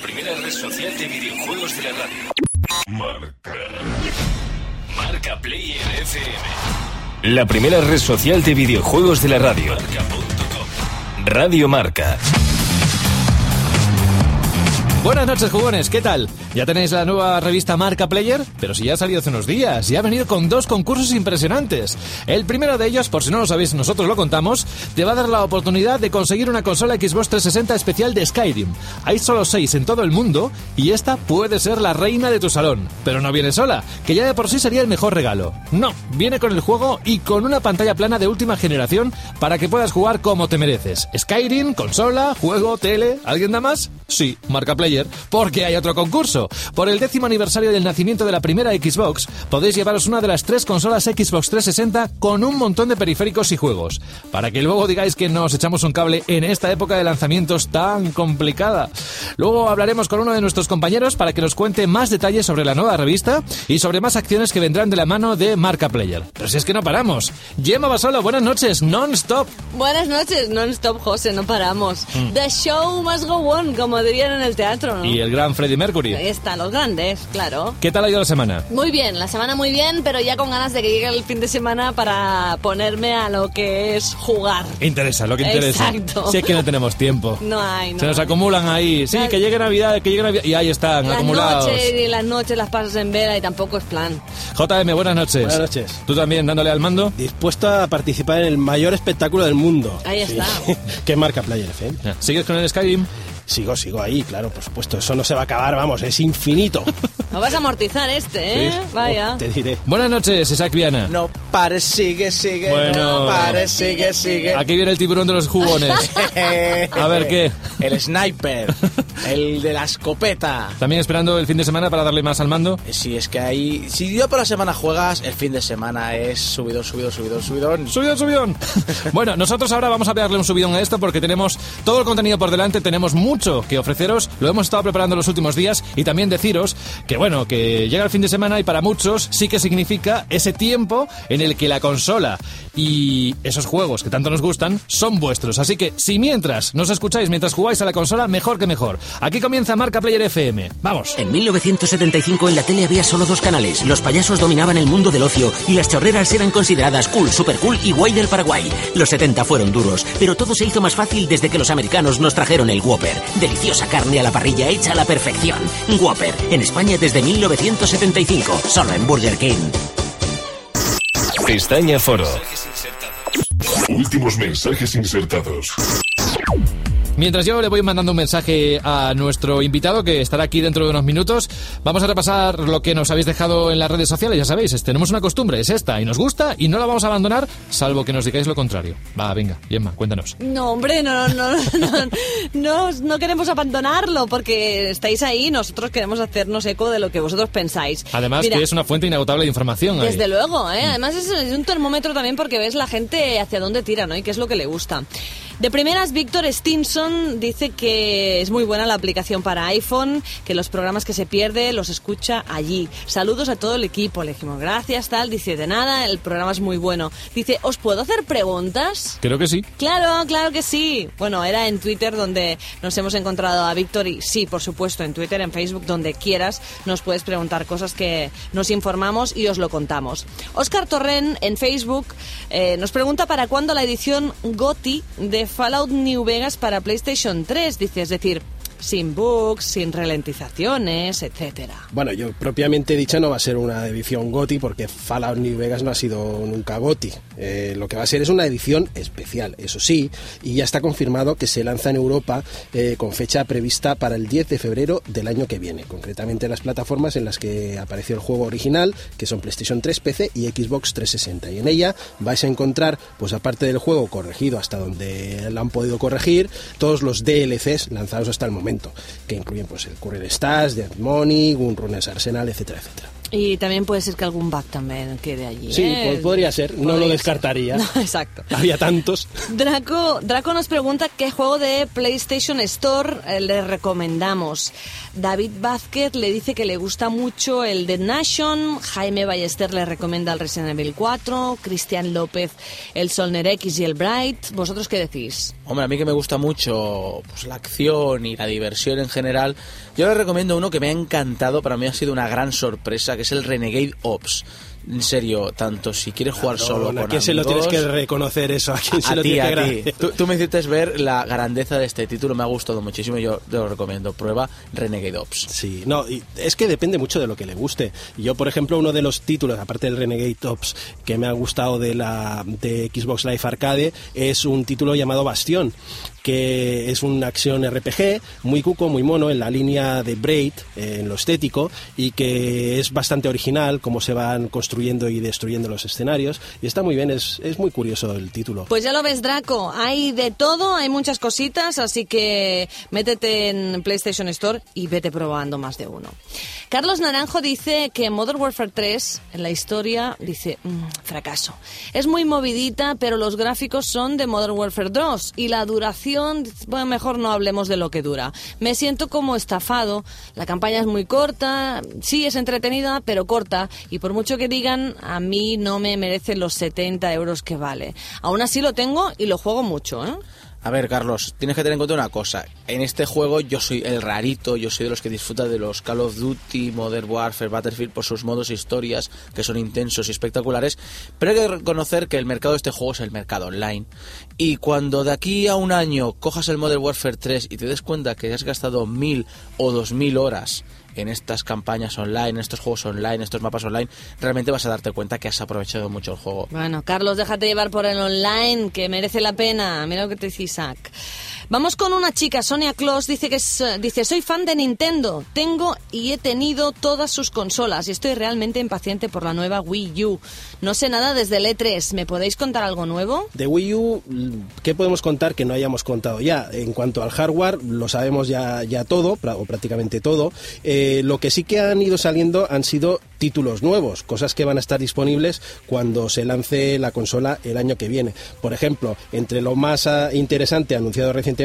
La primera red social de videojuegos de la radio. Marca. Marca Player FM. La primera red social de videojuegos de la radio. Marca.com. Radio Marca. Buenas noches, jugones, ¿qué tal? ¿Ya tenéis la nueva revista Marca Player? Pero si ya ha salido hace unos días y ha venido con dos concursos impresionantes. El primero de ellos, por si no lo sabéis, nosotros lo contamos, te va a dar la oportunidad de conseguir una consola Xbox 360 especial de Skyrim. Hay solo seis en todo el mundo y esta puede ser la reina de tu salón. Pero no viene sola, que ya de por sí sería el mejor regalo. No, viene con el juego y con una pantalla plana de última generación para que puedas jugar como te mereces. Skyrim, consola, juego, tele, ¿alguien da más? Sí, Marca Player porque hay otro concurso. Por el décimo aniversario del nacimiento de la primera Xbox, podéis llevaros una de las tres consolas Xbox 360 con un montón de periféricos y juegos, para que luego digáis que nos echamos un cable en esta época de lanzamientos tan complicada. Luego hablaremos con uno de nuestros compañeros para que nos cuente más detalles sobre la nueva revista y sobre más acciones que vendrán de la mano de Marca Player. Pero si es que no paramos. Gemma Basolo, buenas noches, non-stop. Buenas noches, non-stop, José, no paramos. Mm. The show must go on, como dirían en el teatro, ¿no? Y el gran Freddie Mercury. Ahí están los grandes, claro. ¿Qué tal ha ido la semana? Muy bien, la semana muy bien, pero ya con ganas de que llegue el fin de semana para ponerme a lo que es jugar. Interesa, lo que interesa. Exacto. Si es que no tenemos tiempo. No hay, no Se nos acumulan ahí. Sí, Las- que llegue Navidad, que llegue Navidad. Y ahí están, Las acumulados. noches y las noches las pasas en vela y tampoco es plan. JM, buenas noches. Buenas noches. ¿Tú también dándole al mando? Dispuesto a participar en el mayor espectáculo del mundo. Ahí está. que marca Player FM. ¿Sigues con el Skyrim? Sigo, sigo ahí, claro, por supuesto. Eso no se va a acabar, vamos, es infinito. No vas a amortizar este, ¿eh? Sí. Vaya. Te diré. Buenas noches, Isaac Viana. No pares, sigue, sigue. Bueno. No pares, sigue, sigue. Aquí viene el tiburón de los jugones. A ver, ¿qué? El sniper. El de la escopeta. ¿También esperando el fin de semana para darle más al mando? Eh, Si es que ahí. Si yo por la semana juegas, el fin de semana es subidón, subidón, subidón, subidón. Subidón, subidón. Bueno, nosotros ahora vamos a pegarle un subidón a esto porque tenemos todo el contenido por delante, tenemos mucho que ofreceros, lo hemos estado preparando los últimos días y también deciros que bueno, que llega el fin de semana y para muchos sí que significa ese tiempo en el que la consola y esos juegos que tanto nos gustan son vuestros. Así que si mientras nos escucháis mientras jugáis a la consola, mejor que mejor. Aquí comienza Marca Player FM. Vamos. En 1975 en la tele había solo dos canales. Los payasos dominaban el mundo del ocio y las chorreras eran consideradas cool, super cool y guay del Paraguay. Los 70 fueron duros, pero todo se hizo más fácil desde que los americanos nos trajeron el Whopper. Deliciosa carne a la parrilla hecha a la perfección. Whopper, en España desde 1975, solo en Burger King. Pestaña Foro. Últimos mensajes insertados. Mientras yo le voy mandando un mensaje a nuestro invitado que estará aquí dentro de unos minutos, vamos a repasar lo que nos habéis dejado en las redes sociales. Ya sabéis, tenemos una costumbre, es esta, y nos gusta y no la vamos a abandonar, salvo que nos digáis lo contrario. Va, venga, Gemma, cuéntanos. No, hombre, no, no, no, no, no queremos abandonarlo porque estáis ahí, nosotros queremos hacernos eco de lo que vosotros pensáis. Además, que es una fuente inagotable de información. Desde luego, ¿eh? además es, es un termómetro también porque ves la gente hacia dónde tira, ¿no? Y qué es lo que le gusta. De primeras, Víctor Stinson dice que es muy buena la aplicación para iPhone, que los programas que se pierde los escucha allí. Saludos a todo el equipo, le dijimos gracias, tal. Dice, de nada, el programa es muy bueno. Dice, ¿os puedo hacer preguntas? Creo que sí. Claro, claro que sí. Bueno, era en Twitter donde nos hemos encontrado a Víctor y sí, por supuesto, en Twitter, en Facebook, donde quieras, nos puedes preguntar cosas que nos informamos y os lo contamos. Oscar Torren en Facebook eh, nos pregunta para cuándo la edición GOTI de Fallout New Vegas para PlayStation 3, dice, es decir, sin bugs, sin ralentizaciones, etcétera. Bueno, yo propiamente dicho no va a ser una edición GOTI porque Fallout New Vegas no ha sido nunca GOTI. Eh, lo que va a ser es una edición especial, eso sí, y ya está confirmado que se lanza en Europa eh, con fecha prevista para el 10 de febrero del año que viene. Concretamente las plataformas en las que apareció el juego original, que son PlayStation 3, PC y Xbox 360. Y en ella vais a encontrar, pues aparte del juego corregido hasta donde lo han podido corregir, todos los DLCs lanzados hasta el momento momento, que incluyen pues el Current Stars, Dead Money, Gunrunners Arsenal, etcétera, etcétera. Y también puede ser que algún bug también quede allí. Sí, ¿eh? pues podría ser, no lo Podría descartaría. No, exacto. Había tantos. Draco, Draco nos pregunta qué juego de PlayStation Store eh, le recomendamos. David Vázquez le dice que le gusta mucho el Dead Nation, Jaime Ballester le recomienda el Resident Evil 4, Cristian López el Solner X y el Bright. ¿Vosotros qué decís? Hombre, a mí que me gusta mucho pues, la acción y la diversión en general, yo le recomiendo uno que me ha encantado, para mí ha sido una gran sorpresa, que es el Renegade Ops. En serio, tanto si quieres jugar solo ¿A con quién se lo tienes que reconocer eso? ¿A quién se a lo que a agradecer? Tú, tú me hiciste ver la grandeza de este título, me ha gustado muchísimo y yo te lo recomiendo. Prueba Renegade Ops. Sí, no, y es que depende mucho de lo que le guste. Yo, por ejemplo, uno de los títulos, aparte del Renegade Tops, que me ha gustado de la de Xbox Live Arcade, es un título llamado Bastión, que es una acción RPG muy cuco, muy mono, en la línea de Braid, en lo estético, y que es bastante original, cómo se van construyendo y destruyendo los escenarios, y está muy bien, es, es muy curioso el título. Pues ya lo ves, Draco. Hay de todo, hay muchas cositas, así que métete en PlayStation Store y vete probando más de uno. Carlos Naranjo dice que Modern Warfare 3, en la historia, dice, "Mm, fracaso. Es muy movidita, pero los gráficos son de Modern Warfare 2 y la duración, bueno, mejor no hablemos de lo que dura. Me siento como estafado. La campaña es muy corta, sí es entretenida, pero corta, y por mucho que digan, a mí no me merece los 70 euros que vale. Aún así lo tengo y lo juego mucho, ¿eh? A ver, Carlos, tienes que tener en cuenta una cosa. En este juego yo soy el rarito, yo soy de los que disfruta de los Call of Duty, Modern Warfare, Battlefield por sus modos e historias que son intensos y espectaculares, pero hay que reconocer que el mercado de este juego es el mercado online. Y cuando de aquí a un año cojas el Modern Warfare 3 y te des cuenta que has gastado mil o dos mil horas en estas campañas online, en estos juegos online, estos mapas online, realmente vas a darte cuenta que has aprovechado mucho el juego. Bueno, Carlos, déjate llevar por el online, que merece la pena. Mira lo que te dice Isaac. Vamos con una chica, Sonia Claus, dice que es, eh, dice, soy fan de Nintendo, tengo y he tenido todas sus consolas y estoy realmente impaciente por la nueva Wii U. No sé nada desde el E3, ¿me podéis contar algo nuevo? De Wii U, ¿qué podemos contar que no hayamos contado ya? En cuanto al hardware, lo sabemos ya, ya todo, o prácticamente todo. Eh, lo que sí que han ido saliendo han sido títulos nuevos, cosas que van a estar disponibles cuando se lance la consola el año que viene. Por ejemplo, entre lo más ah, interesante anunciado recientemente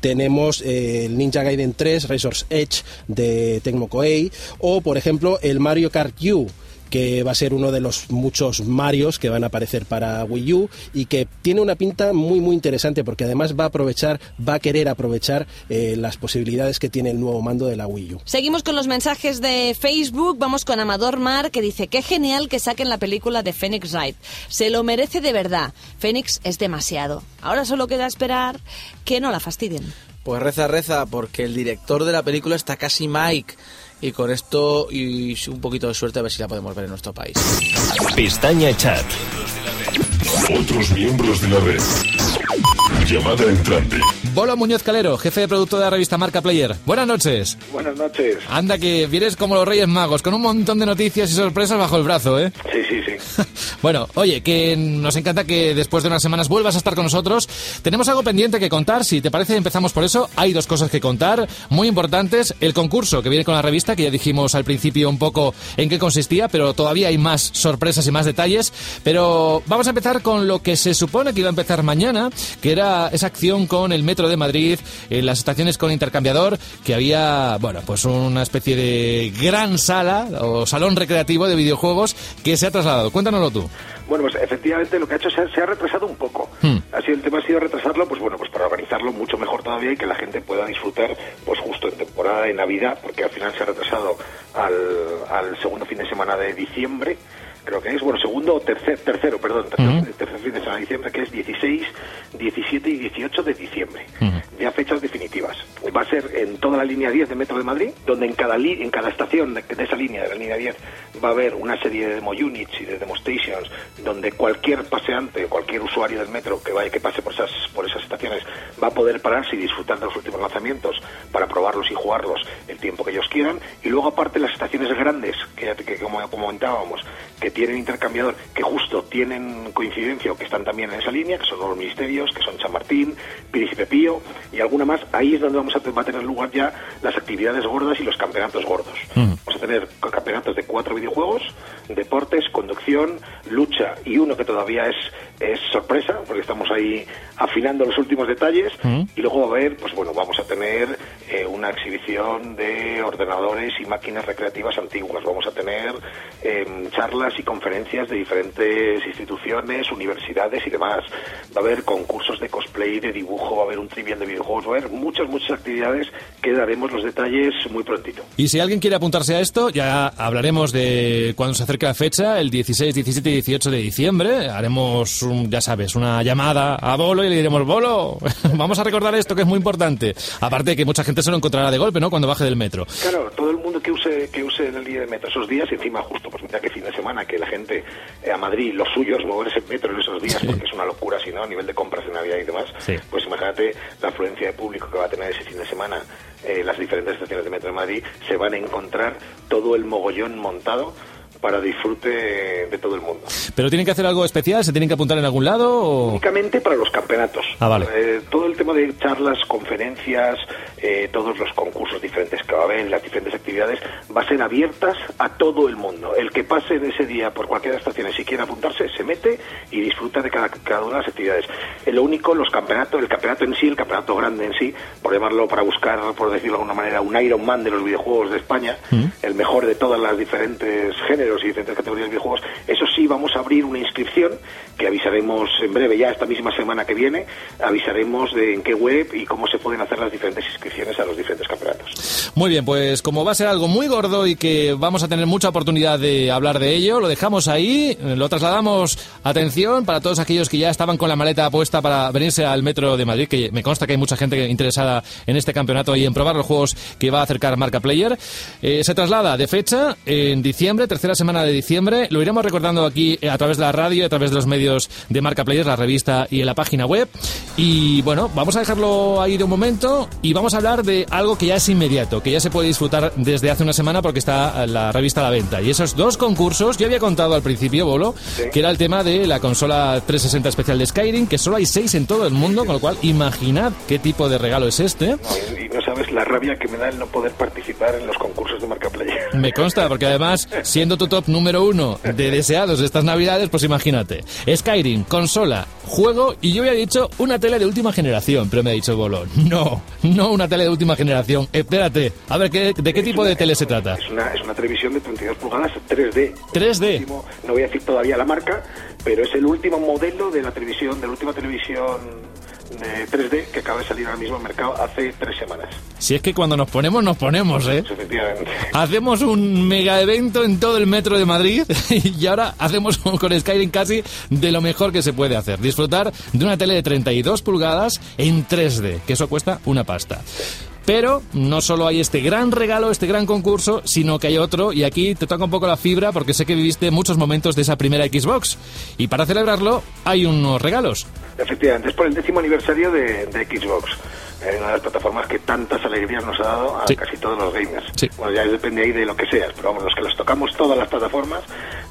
tenemos eh, el Ninja Gaiden 3 Razor's Edge de Tecmo Koei o, por ejemplo, el Mario Kart U que va a ser uno de los muchos Marios que van a aparecer para Wii U y que tiene una pinta muy muy interesante porque además va a aprovechar, va a querer aprovechar eh, las posibilidades que tiene el nuevo mando de la Wii U. Seguimos con los mensajes de Facebook. Vamos con Amador Mar, que dice, qué genial que saquen la película de Phoenix Wright. Se lo merece de verdad. Phoenix es demasiado. Ahora solo queda esperar que no la fastidien. Pues reza, reza, porque el director de la película está casi Mike. Y con esto y un poquito de suerte a ver si la podemos ver en nuestro país. Pestaña Chat. Otros miembros de la red. Llamada entrante. Bolo Muñoz Calero, jefe de producto de la revista Marca Player. Buenas noches. Buenas noches. Anda que vienes como los Reyes Magos, con un montón de noticias y sorpresas bajo el brazo, ¿eh? Sí, sí, sí. Bueno, oye, que nos encanta que después de unas semanas vuelvas a estar con nosotros. Tenemos algo pendiente que contar, si te parece empezamos por eso. Hay dos cosas que contar, muy importantes. El concurso que viene con la revista, que ya dijimos al principio un poco en qué consistía, pero todavía hay más sorpresas y más detalles. Pero vamos a empezar con lo que se supone que iba a empezar mañana, que era esa acción con el Metro de Madrid, en las estaciones con intercambiador, que había, bueno, pues una especie de gran sala o salón recreativo de videojuegos que se ha trasladado. Cuéntanoslo tú. Bueno, pues efectivamente lo que ha hecho se ha, se ha retrasado un poco. Hmm. Sido el tema ha sido retrasarlo, pues bueno, pues para organizarlo mucho mejor todavía y que la gente pueda disfrutar, pues justo en temporada de Navidad, porque al final se ha retrasado al, al segundo fin de semana de diciembre. Creo que es, bueno, segundo o tercer, tercero, perdón, tercer, tercer fin de semana de diciembre, que es 16, 17 y 18 de diciembre. Ya fechas definitivas. Va a ser en toda la línea 10 de Metro de Madrid, donde en cada, li- en cada estación de, de esa línea, de la línea 10, va a haber una serie de demo units y de demo stations, donde cualquier paseante, cualquier usuario del metro que vaya que pase por esas, por esas estaciones, va a poder pararse y disfrutar de los últimos lanzamientos para probarlos y jugarlos el tiempo que ellos quieran. Y luego, aparte, las estaciones grandes, que, ya te- que como comentábamos, que tienen intercambiador, que justo tienen coincidencia o que están también en esa línea, que son los ministerios, que son San Martín, Príncipe Pío y alguna más, ahí es donde vamos a, va a tener lugar ya las actividades gordas y los campeonatos gordos. Vamos a tener campeonatos de cuatro videojuegos, deportes, conducción, lucha y uno que todavía es, es sorpresa, porque estamos ahí afinando los últimos detalles, y luego a haber, pues bueno, vamos a tener eh, una exhibición de ordenadores y máquinas recreativas antiguas, vamos a tener em, charlas y conferencias de diferentes instituciones, universidades y demás, va a haber concursos de cosplay, de dibujo, va a haber un trivial de videojuegos, va a haber muchas, muchas actividades que daremos los detalles muy prontito. Y si alguien quiere apuntarse a esto, ya hablaremos de cuando se acerque la fecha, el 16, 17 y 18 de diciembre. Haremos, un- ya sabes, una llamada a Bolo y le diremos, Bolo, vamos a recordar esto que es muy importante. Aparte de que mucha gente se lo encontrará de golpe, ¿no? Cuando baje del metro. Claro, todo el mundo que use que use el día de metro esos días, y encima justo, pues mira que fin de semana, que la gente eh, a Madrid, los suyos, moverse en metro en esos días, porque es una locura, si no, a nivel de compras de Navidad y demás, Sí. pues imagínate la afluencia de público que va a tener ese fin de semana eh, las diferentes estaciones de metro de Madrid, se van a encontrar todo el mogollón montado para disfrute de todo el mundo. ¿Pero tienen que hacer algo especial? ¿Se tienen que apuntar en algún lado? O... Únicamente para los campeonatos. Ah, vale. Eh, todo el tema de charlas, conferencias, eh, todos los concursos diferentes que va a haber, las diferentes actividades, va a ser abiertas a todo el mundo. El que pase en ese día por cualquiera de las estaciones y quiera apuntarse, se mete y disfruta de cada, cada una de las actividades. Eh, lo único, los campeonatos, el campeonato en sí, el campeonato grande en sí, por llamarlo, para buscar, por decirlo de alguna manera, un Iron Man de los videojuegos de España, el mejor de todas las diferentes géneros y diferentes categorías de videojuegos, eso sí, vamos a abrir una inscripción que avisaremos en breve, ya esta misma semana que viene, avisaremos de en qué web y cómo se pueden hacer las diferentes inscripciones a los diferentes campeonatos. Muy bien, pues como va a ser algo muy gordo y que vamos a tener mucha oportunidad de hablar de ello, lo dejamos ahí, lo trasladamos, atención, para todos aquellos que ya estaban con la maleta puesta para venirse al Metro de Madrid, que me consta que hay mucha gente interesada en este campeonato y en probar los juegos que va a acercar Marca Player. Eh, se traslada de fecha en diciembre, tercera semana de diciembre, lo iremos recordando aquí eh, a través de la radio, a través de los medios de Marca Player, la revista y en la página web. Y bueno, vamos a dejarlo ahí de un momento y vamos a hablar de algo que ya es inmediato, que ya se puede disfrutar desde hace una semana porque está la revista a la venta. Y esos dos concursos, yo había contado al principio, Bolo, que era el tema de la consola 360 especial de Skyrim, que solo hay seis en todo el mundo, con lo cual imaginad qué tipo de regalo es este. Y, y no sabes la rabia que me da el no poder participar en los concursos de Marca Player. Me consta, porque además, siendo tu top número uno de deseados de estas navidades, pues imagínate. Skyrim, consola, juego, y yo había dicho una tele de última generación, pero me ha dicho Bolo, no, no una tele de última generación. Espérate, a ver, ¿qué- ¿de qué tipo de tele se trata? Es una, es una televisión de 32 pulgadas 3D. 3D. Último- no voy a decir todavía la marca, pero es el último modelo de la televisión, de la última televisión de 3D que acaba de salir ahora mismo al mercado hace tres semanas. Si es que cuando nos ponemos, nos ponemos, ¿eh? Efectivamente. Hacemos un mega evento en todo el metro de Madrid y ahora hacemos con Skyrim casi de lo mejor que se puede hacer. Disfrutar de una tele de 32 pulgadas en 3D, que eso cuesta una pasta. Pero no solo hay este gran regalo, este gran concurso, sino que hay otro, y aquí te toca un poco la fibra porque sé que viviste muchos momentos de esa primera Xbox. Y para celebrarlo hay unos regalos. Efectivamente, es por el décimo aniversario de, de Xbox. eh, una de las plataformas que tantas alegrías nos ha dado a Sí. casi todos los gamers. Sí. Bueno, ya depende ahí de lo que seas, pero vamos, los que los tocamos todas las plataformas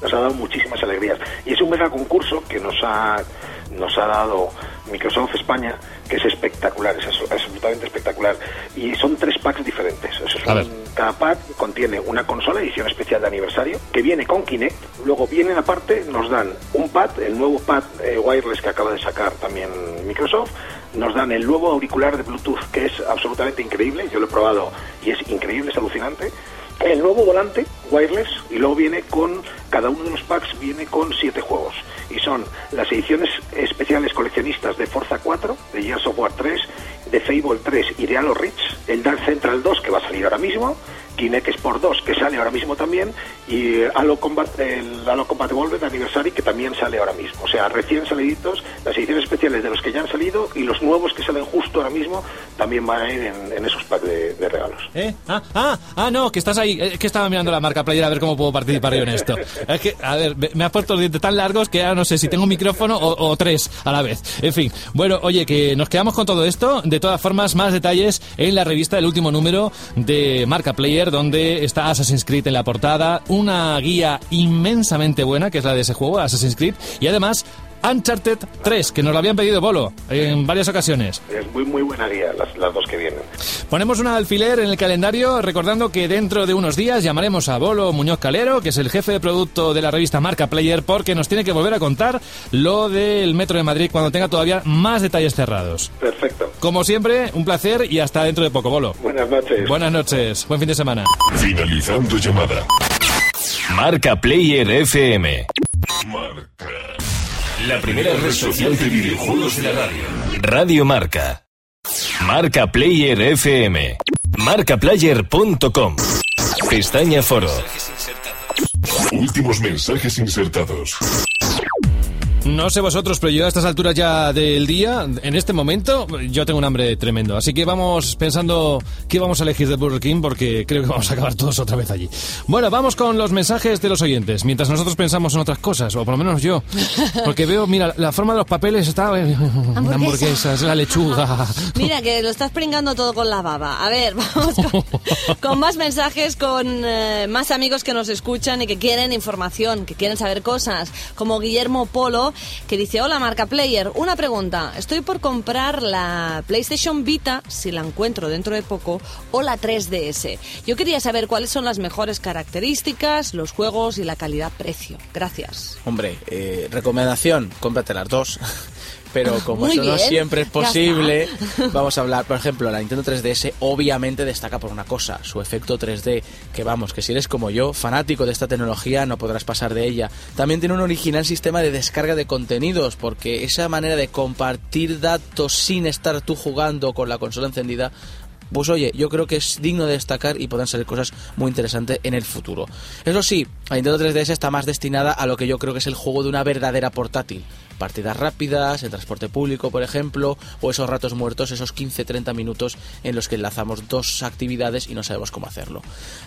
nos ha dado muchísimas alegrías. Y es un mega concurso que nos ha, nos ha dado Microsoft España, que es espectacular, es abs- absolutamente espectacular. Y son tres packs diferentes. Eso es un- cada pack contiene una consola edición especial de aniversario que viene con Kinect. Luego vienen aparte, nos dan un pad, el nuevo pad eh, wireless que acaba de sacar también Microsoft. Nos dan el nuevo auricular de Bluetooth que es absolutamente increíble. Yo lo he probado y es increíble, es alucinante. El nuevo volante wireless y luego viene con cada uno de los packs viene con siete juegos y son las ediciones especiales coleccionistas de Forza 4, de Gears of War 3, de Fable 3 y de Halo Reach, el Dark Central 2 que va a salir ahora mismo, Kinect Sport 2 que sale ahora mismo también y eh, Halo Combat, el Halo Combat Evolved Anniversary que también sale ahora mismo. O sea, recién saliditos, las ediciones especiales de los que ya han salido y los nuevos que salen justo ahora mismo también van a ir en, en esos packs de, de regalo. ¿Eh? Ah, ah, ah, no, que estás ahí. Es que estaba mirando la marca player a ver cómo puedo participar yo en esto. Es que, a ver, me- has puesto los dientes tan largos que ahora no sé si tengo un micrófono o tres a la vez. En fin, bueno, oye, que nos quedamos con todo esto. De todas formas, más detalles en la revista del último número de Marca Player, donde está Assassin's Creed en la portada, una guía inmensamente buena, que es la de ese juego, Assassin's Creed, y además Uncharted 3, que nos lo habían pedido Bolo en varias ocasiones. Es muy, muy buena guía, las, las dos que vienen. Ponemos un alfiler en el calendario recordando que dentro de unos días llamaremos a Bolo Muñoz Calero, que es el jefe de producto de la revista Marca Player, porque nos tiene que volver a contar lo del Metro de Madrid cuando tenga todavía más detalles cerrados. Perfecto. Como siempre, un placer y hasta dentro de poco, Bolo. Buenas noches. Buenas noches, buen fin de semana. Finalizando llamada. Marca Player FM. Marca. La primera red social de videojuegos de la radio. Radio Marca. Marca Player FM. Marcaplayer.com. Pestaña Foro. Últimos mensajes insertados. No sé vosotros, pero yo a estas alturas ya del día, en este momento, yo tengo un hambre tremendo. Así que vamos pensando qué vamos a elegir de Burger King porque creo que vamos a acabar todos otra vez allí. Bueno, vamos con los mensajes de los oyentes, mientras nosotros pensamos en otras cosas, o por lo menos yo. Porque veo, mira, la forma de los papeles está... eh, Hamburguesa. hamburguesas, la lechuga... Mira, que lo estás pringando todo con la baba. A ver, vamos con, con más mensajes, con eh, más amigos que nos escuchan y que quieren información, que quieren saber cosas. Como Guillermo Polo, que dice, hola Marca Player, una pregunta. Estoy por comprar la PlayStation Vita, si la encuentro dentro de poco, o la 3DS. Yo quería saber cuáles son las mejores características, los juegos y la calidad-precio. Gracias. Hombre, eh, recomendación, cómprate las dos. Pero como Muy eso no siempre es posible, vamos a hablar, por ejemplo, la Nintendo 3DS obviamente destaca por una cosa, su efecto 3D, que vamos, que si eres como yo, fanático de esta tecnología, no podrás pasar de ella. También tiene un original sistema de descarga de contenidos, porque esa manera de compartir datos sin estar tú jugando con la consola encendida pues oye, yo creo que es digno de destacar y podrán salir cosas muy interesantes en el futuro. Eso sí, la Nintendo 3DS está más destinada a lo que yo creo que es el juego de una verdadera portátil. Partidas rápidas, en transporte público, por ejemplo, o esos ratos muertos, esos 15-30 minutos en los que enlazamos dos actividades y no sabemos cómo hacerlo.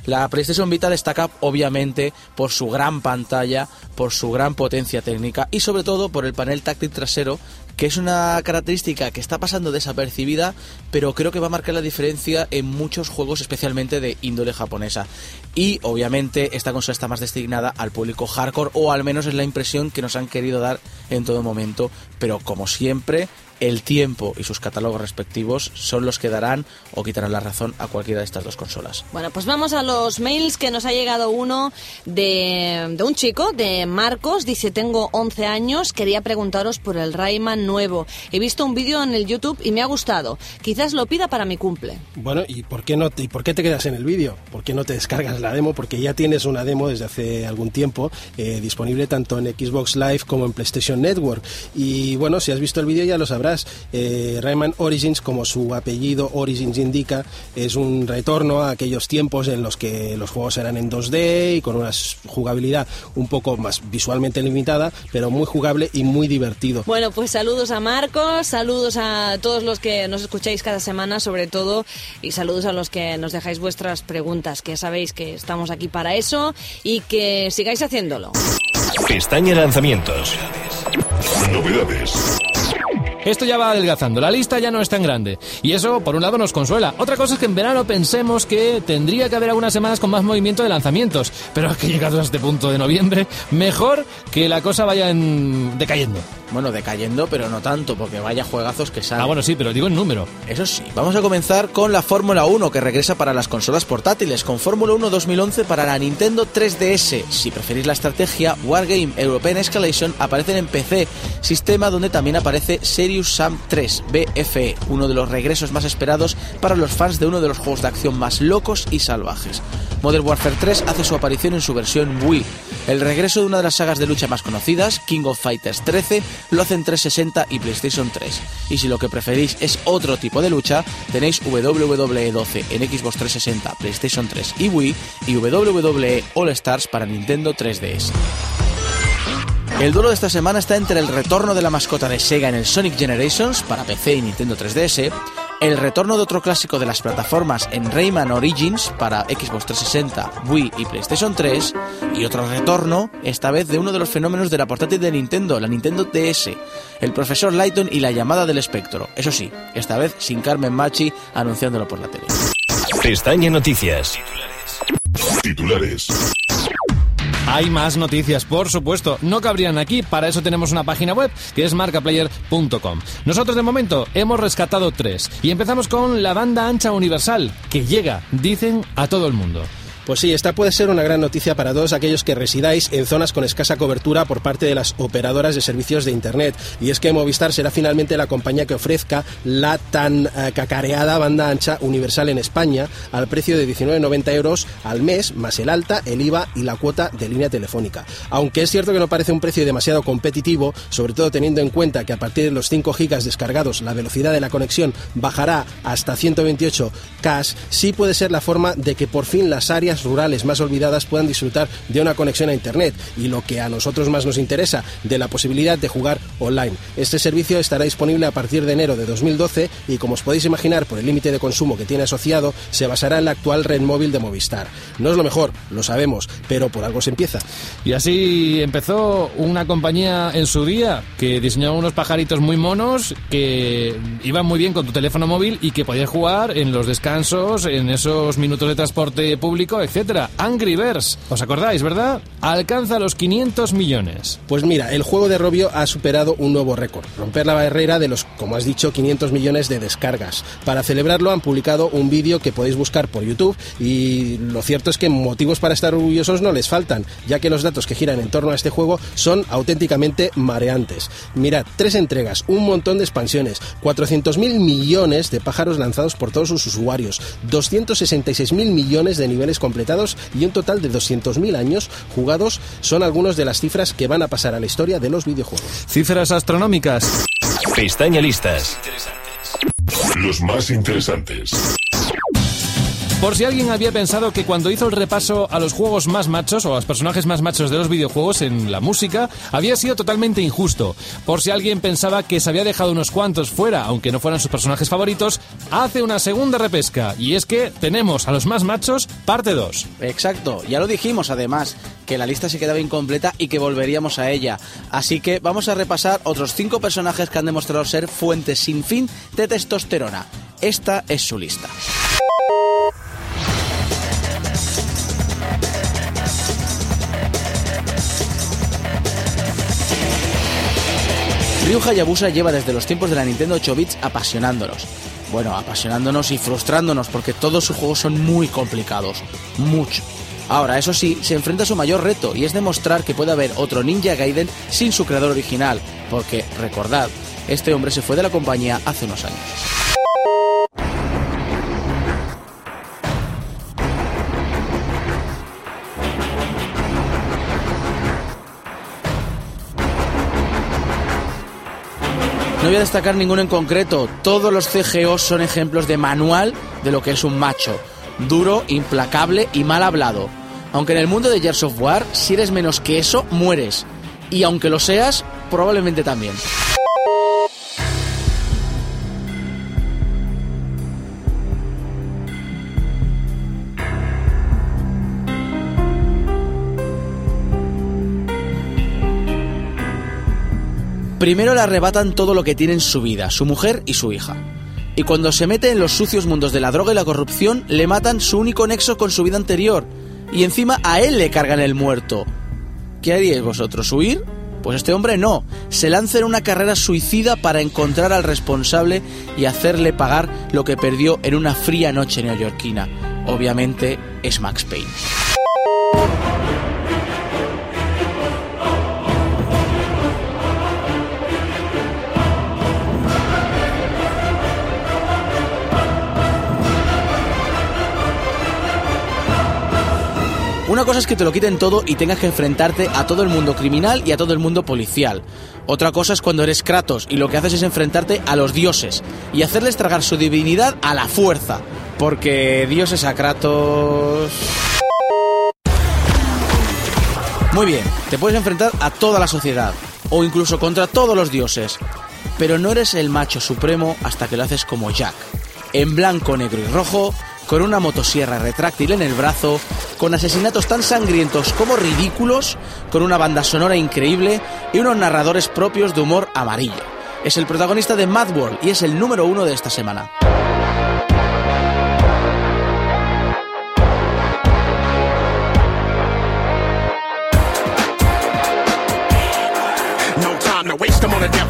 La PlayStation Vita destaca obviamente por su gran pantalla, por su gran potencia técnica y sobre todo por el panel táctil trasero que es una característica que está pasando desapercibida, pero creo que va a marcar la diferencia en muchos juegos, especialmente de índole japonesa. Y obviamente esta consola está más destinada al público hardcore, o al menos es la impresión que nos han querido dar en todo momento, pero como siempre, el tiempo y sus catálogos respectivos son los que darán o quitarán la razón a cualquiera de estas dos consolas. Bueno, pues vamos a los mails que nos ha llegado uno de, de un chico, de Marcos. Dice, tengo 11 años, quería preguntaros por el Rayman nuevo. He visto un vídeo en el YouTube y me ha gustado. Quizás lo pida para mi cumple. Bueno, ¿y por qué no te, y por qué te quedas en el vídeo? ¿Por qué no te descargas la demo? Porque ya tienes una demo desde hace algún tiempo eh, disponible tanto en Xbox Live como en PlayStation Network. Y bueno, si has visto el vídeo ya lo sabrás. Eh, Rayman Origins, como su apellido Origins indica, es un retorno a aquellos tiempos en los que los juegos eran en 2D y con una jugabilidad un poco más visualmente limitada, pero muy jugable y muy divertido. Bueno, pues saludos a Marcos, saludos a todos los que nos escucháis cada semana, sobre todo, y saludos a los que nos dejáis vuestras preguntas, que sabéis que estamos aquí para eso y que sigáis haciéndolo. Pestaña Lanzamientos. Novedades. Esto ya va adelgazando, la lista ya no es tan grande. Y eso, por un lado, nos consuela. Otra cosa es que en verano pensemos que tendría que haber algunas semanas con más movimiento de lanzamientos. Pero es que llegados a este punto de noviembre, mejor que la cosa vaya en... decayendo. Bueno, decayendo, pero no tanto, porque vaya juegazos que salen. Ah, bueno, sí, pero digo en número. Eso sí, vamos a comenzar con la Fórmula 1 que regresa para las consolas portátiles, con Fórmula 1 2011 para la Nintendo 3DS. Si preferís la estrategia, Wargame European Escalation aparecen en PC, sistema donde también aparece Sam 3 BFE, uno de los regresos más esperados para los fans de uno de los juegos de acción más locos y salvajes. Modern Warfare 3 hace su aparición en su versión Wii. El regreso de una de las sagas de lucha más conocidas, King of Fighters 13, lo hacen 360 y PlayStation 3. Y si lo que preferís es otro tipo de lucha, tenéis WWE 12 en Xbox 360, PlayStation 3 y Wii y WWE All Stars para Nintendo 3DS. El duelo de esta semana está entre el retorno de la mascota de Sega en el Sonic Generations para PC y Nintendo 3DS el retorno de otro clásico de las plataformas en Rayman Origins para Xbox 360, Wii y PlayStation 3, y otro retorno, esta vez de uno de los fenómenos de la portátil de Nintendo, la Nintendo DS, el profesor Lighton y la llamada del espectro. Eso sí, esta vez sin Carmen Machi anunciándolo por la tele. Pestaña Noticias. Titulares. Hay más noticias, por supuesto. No cabrían aquí, para eso tenemos una página web que es marcaplayer.com. Nosotros de momento hemos rescatado tres. Y empezamos con la banda ancha universal, que llega, dicen, a todo el mundo. Pues sí, esta puede ser una gran noticia para todos aquellos que residáis en zonas con escasa cobertura por parte de las operadoras de servicios de Internet. Y es que Movistar será finalmente la compañía que ofrezca la tan eh, cacareada banda ancha universal en España al precio de 19,90 euros al mes, más el alta, el IVA y la cuota de línea telefónica. Aunque es cierto que no parece un precio demasiado competitivo, sobre todo teniendo en cuenta que a partir de los 5 gigas descargados la velocidad de la conexión bajará hasta 128 K, sí puede ser la forma de que por fin las áreas rurales más olvidadas puedan disfrutar de una conexión a Internet y lo que a nosotros más nos interesa, de la posibilidad de jugar online. Este servicio estará disponible a partir de enero de 2012 y como os podéis imaginar por el límite de consumo que tiene asociado, se basará en la actual red móvil de Movistar. No es lo mejor, lo sabemos, pero por algo se empieza. Y así empezó una compañía en su día que diseñaba unos pajaritos muy monos que iban muy bien con tu teléfono móvil y que podías jugar en los descansos, en esos minutos de transporte público, etcétera. Angry Birds, ¿os acordáis, verdad? Alcanza los 500 millones. Pues mira, el juego de Robio ha superado un nuevo récord, romper la barrera de los, como has dicho, 500 millones de descargas. Para celebrarlo han publicado un vídeo que podéis buscar por YouTube y lo cierto es que motivos para estar orgullosos no les faltan, ya que los datos que giran en torno a este juego son auténticamente mareantes. Mirad, tres entregas, un montón de expansiones, 400.000 millones de pájaros lanzados por todos sus usuarios, 266.000 millones de niveles completados y un total de 200.000 años jugados son algunas de las cifras que van a pasar a la historia de los videojuegos. Cifras astronómicas. Pestaña listas. Los más interesantes. Por si alguien había pensado que cuando hizo el repaso a los juegos más machos o a los personajes más machos de los videojuegos en la música, había sido totalmente injusto. Por si alguien pensaba que se había dejado unos cuantos fuera, aunque no fueran sus personajes favoritos, hace una segunda repesca. Y es que tenemos a los más machos, parte 2. Exacto, ya lo dijimos además, que la lista se quedaba incompleta y que volveríamos a ella. Así que vamos a repasar otros cinco personajes que han demostrado ser fuentes sin fin de testosterona. Esta es su lista. Ryu Hayabusa lleva desde los tiempos de la Nintendo 8 bits apasionándonos. Bueno, apasionándonos y frustrándonos porque todos sus juegos son muy complicados. Mucho. Ahora, eso sí, se enfrenta a su mayor reto y es demostrar que puede haber otro Ninja Gaiden sin su creador original. Porque, recordad, este hombre se fue de la compañía hace unos años. Voy a destacar ninguno en concreto, todos los CGOs son ejemplos de manual de lo que es un macho, duro, implacable y mal hablado. Aunque en el mundo de Gears of War, si eres menos que eso, mueres. Y aunque lo seas, probablemente también. Primero le arrebatan todo lo que tiene en su vida, su mujer y su hija. Y cuando se mete en los sucios mundos de la droga y la corrupción, le matan su único nexo con su vida anterior. Y encima a él le cargan el muerto. ¿Qué haríais vosotros? ¿Huir? Pues este hombre no. Se lanza en una carrera suicida para encontrar al responsable y hacerle pagar lo que perdió en una fría noche neoyorquina. Obviamente es Max Payne. Una cosa es que te lo quiten todo y tengas que enfrentarte a todo el mundo criminal y a todo el mundo policial. Otra cosa es cuando eres Kratos y lo que haces es enfrentarte a los dioses y hacerles tragar su divinidad a la fuerza. Porque dioses a Kratos... Muy bien, te puedes enfrentar a toda la sociedad o incluso contra todos los dioses. Pero no eres el macho supremo hasta que lo haces como Jack. en blanco, negro y rojo, con una motosierra retráctil en el brazo, con asesinatos tan sangrientos como ridículos, con una banda sonora increíble y unos narradores propios de humor amarillo. Es el protagonista de Mad World y es el número uno de esta semana.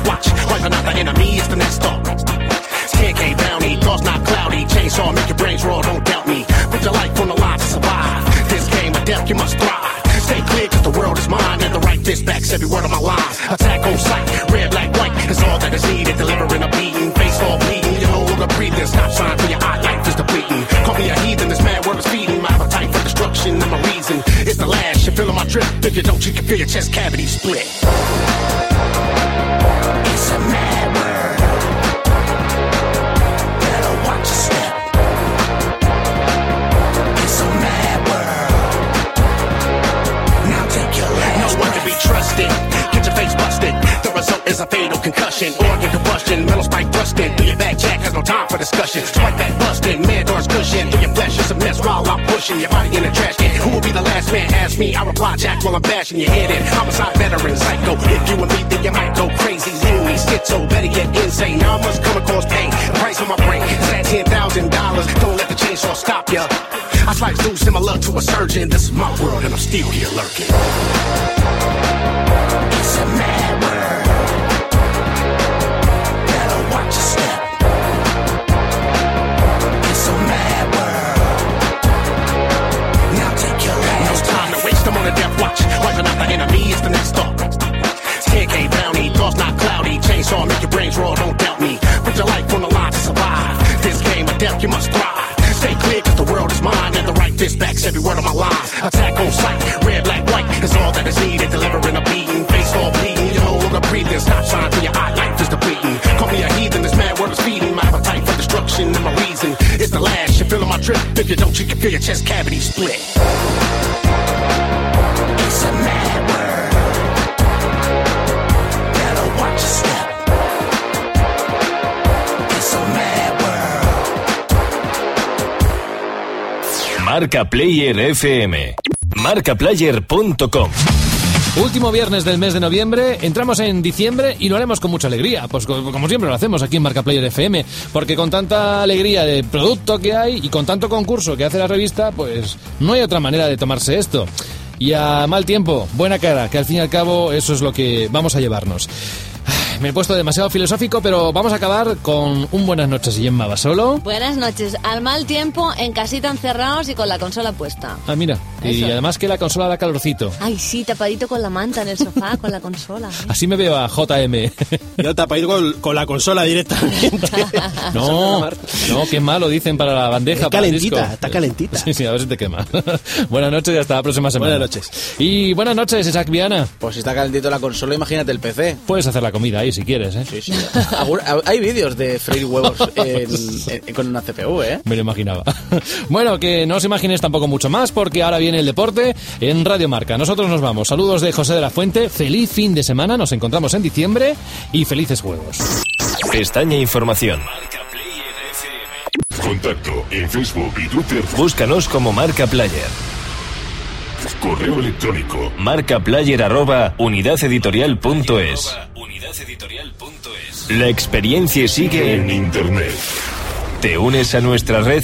Watch. Enemy is the next stop. 10k bounty, thoughts not cloudy. Chainsaw, make your brains roll, don't doubt me. Put your life on the line to survive. This game of death, you must thrive. Stay clear, cause the world is mine. And the right fist backs every word of my lines. Attack on sight, red, black, white. Is all that is needed. Delivering a beating, face all bleeding. You no longer breathing. Stop sign for your eye, life is depleting. Call me a heathen, this mad world is feeding. My appetite for destruction and my reason. It's the last, you're feeling my drip. If you don't, you can feel your chest cavity split. It's a mad concussion. Organ combustion. Metal spike thrusting. Through your back jack has no time for discussion. Strike back busting. Man doors cushion. Through your flesh is a mess while I'm pushing your body in a trash can. Who will be the last man? Ask me. I reply jack while I'm bashing your head in. Homicide veteran, psycho. If you and me, then you might go crazy. Loony, schizo, better yet insane. Now I must come across pain. The price of my brain is at ten thousand dollars. Don't let the chainsaw stop ya. I slice loose similar to a surgeon. This is my world and I'm still here lurking. It's a mad cloudy. Make your brains roll, don't doubt me. Put your life on the line to survive. This game of death, you must thrive. Stay clear, cause the world is mine. And the right fist backs every word of my lines. Attack on sight, red, black, white. Is all that is needed. Delivering a beating, face all bleeding. You no longer breathing. Stop sign for your eye, life is depleting. Call me a heathen, this mad world is feeding. My appetite for destruction and my reason. It's the last, you're feeling my drip. If you don't, you can feel your chest cavity split. It's a mad Marca Player FM. Marcaplayer.com. Último viernes del mes de noviembre, entramos en diciembre y lo haremos con mucha alegría, pues co- como siempre lo hacemos aquí en Marca Player FM, porque con tanta alegría de producto que hay y con tanto concurso que hace la revista, pues no hay otra manera de tomarse esto. Y a mal tiempo, buena cara, que al fin y al cabo eso es lo que vamos a llevarnos. Me he puesto demasiado filosófico, pero vamos a acabar con un buenas noches y Emma va solo. Buenas noches. Al mal tiempo, en casita encerrados y con la consola puesta. Ah, mira, y además que la consola da calorcito. Ay, sí, tapadito con la manta en el sofá, con la consola. ¿eh? Así me veo a JM. Yo tapadito con, con la consola directamente. No, no, qué malo dicen para la bandeja. Está para el calentita, disco. está calentita. Sí, sí, a ver si te quema. buenas noches y hasta la próxima semana. Buenas noches. Y buenas noches, Isaac Viana. Pues si está calentito la consola, imagínate el PC. Puedes hacer la comida ahí si quieres, ¿eh? Sí, Hay vídeos de freír huevos en- en- con una CPU, ¿eh? Me lo imaginaba. bueno, que no os imaginéis tampoco mucho más porque ahora viene el deporte en Radio Marca. Nosotros nos vamos. Saludos de José de la Fuente. Feliz fin de semana. Nos encontramos en diciembre y felices juegos. Pestaña Información. Contacto en Facebook y Twitter. Búscanos como Marca Player. Correo electrónico. Marcaplayer arroba unidadeditorial.es. La experiencia sigue En en... Internet. ¿Te unes a nuestra red?